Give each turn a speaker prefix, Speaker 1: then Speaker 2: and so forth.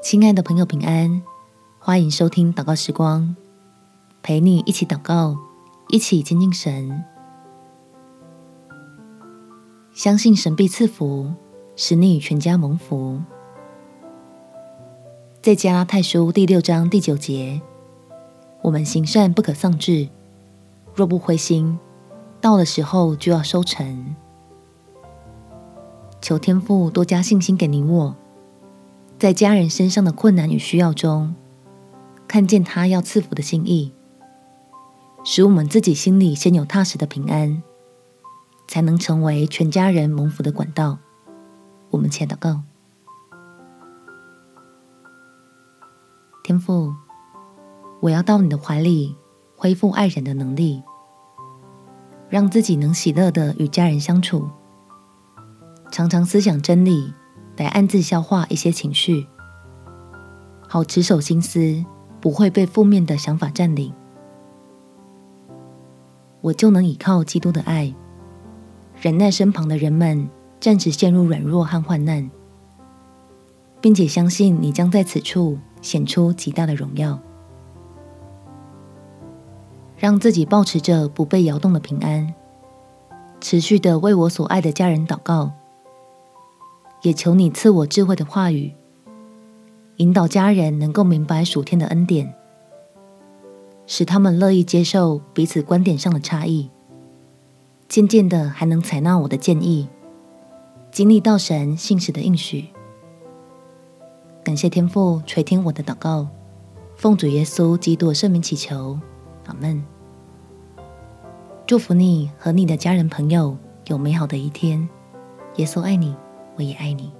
Speaker 1: 亲爱的朋友，平安！欢迎收听祷告时光，陪你一起祷告，一起亲近神。相信神必赐福，使你与全家蒙福。在加拉太书第六章第九节，我们行善不可丧志，若不灰心，到了时候就要收成。求天父多加信心给你我。在家人身上的困难与需要中，看见他要赐福的心意，使我们自己心里先有踏实的平安，才能成为全家人蒙福的管道。我们且祷告：天父，我要到你的怀里，恢复爱人的能力，让自己能喜乐地与家人相处，常常思想真理。来暗自消化一些情绪，好持守心思，不会被负面的想法占领。我就能依靠基督的爱，忍耐身旁的人们暂时陷入软弱和患难，并且相信你将在此处显出极大的荣耀，让自己保持着不被摇动的平安，持续的为我所爱的家人祷告。也求你赐我智慧的话语，引导家人能够明白属天的恩典，使他们乐意接受彼此观点上的差异，渐渐的还能采纳我的建议，经历到神信使的应许。感谢天父垂听我的祷告，奉主耶稣基督圣名祈求，阿门。祝福你和你的家人朋友有美好的一天，耶稣爱你。我也爱你。